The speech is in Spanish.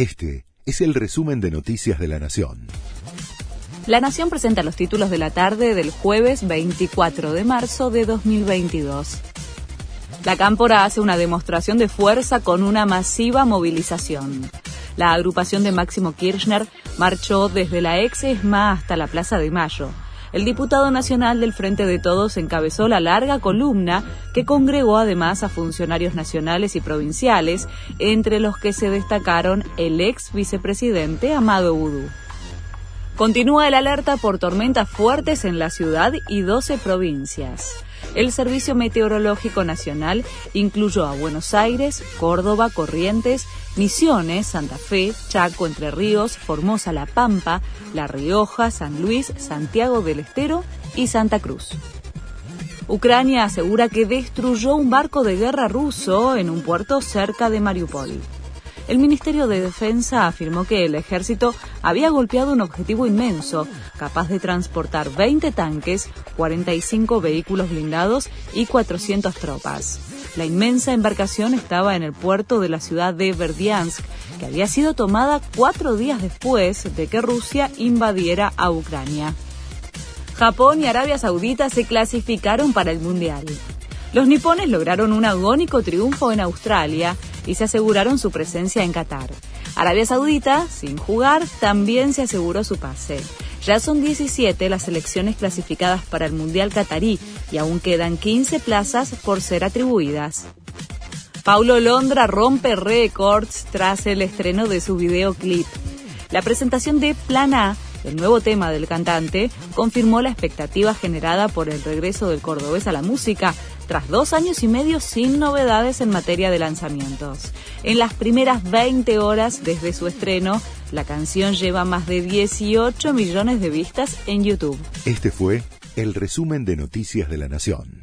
Este es el resumen de Noticias de la Nación. La Nación presenta los títulos de la tarde del jueves 24 de marzo de 2022. La Cámpora hace una demostración de fuerza con una masiva movilización. La agrupación de Máximo Kirchner marchó desde la ex ESMA hasta la Plaza de Mayo el diputado nacional del Frente de Todos encabezó la larga columna que congregó además a funcionarios nacionales y provinciales, entre los que se destacaron el ex vicepresidente Amado Udú. Continúa el alerta por tormentas fuertes en la ciudad y 12 provincias. El Servicio Meteorológico Nacional incluyó a Buenos Aires, Córdoba, Corrientes, Misiones, Santa Fe, Chaco, Entre Ríos, Formosa, La Pampa, La Rioja, San Luis, Santiago del Estero y Santa Cruz. Ucrania asegura que destruyó un barco de guerra ruso en un puerto cerca de Mariupol el Ministerio de Defensa afirmó que el ejército había golpeado un objetivo inmenso, capaz de transportar 20 tanques, 45 vehículos blindados y 400 tropas. La inmensa embarcación estaba en el puerto de la ciudad de Verdiansk, que había sido tomada cuatro días después de que Rusia invadiera a Ucrania. Japón y Arabia Saudita se clasificaron para el Mundial. Los nipones lograron un agónico triunfo en Australia y se aseguraron su presencia en Qatar. Arabia Saudita, sin jugar, también se aseguró su pase. Ya son 17 las selecciones clasificadas para el Mundial Qatarí y aún quedan 15 plazas por ser atribuidas. Paulo Londra rompe récords tras el estreno de su videoclip. La presentación de Plan el nuevo tema del cantante confirmó la expectativa generada por el regreso del cordobés a la música tras dos años y medio sin novedades en materia de lanzamientos. En las primeras 20 horas desde su estreno, la canción lleva más de 18 millones de vistas en YouTube. Este fue el resumen de Noticias de la Nación.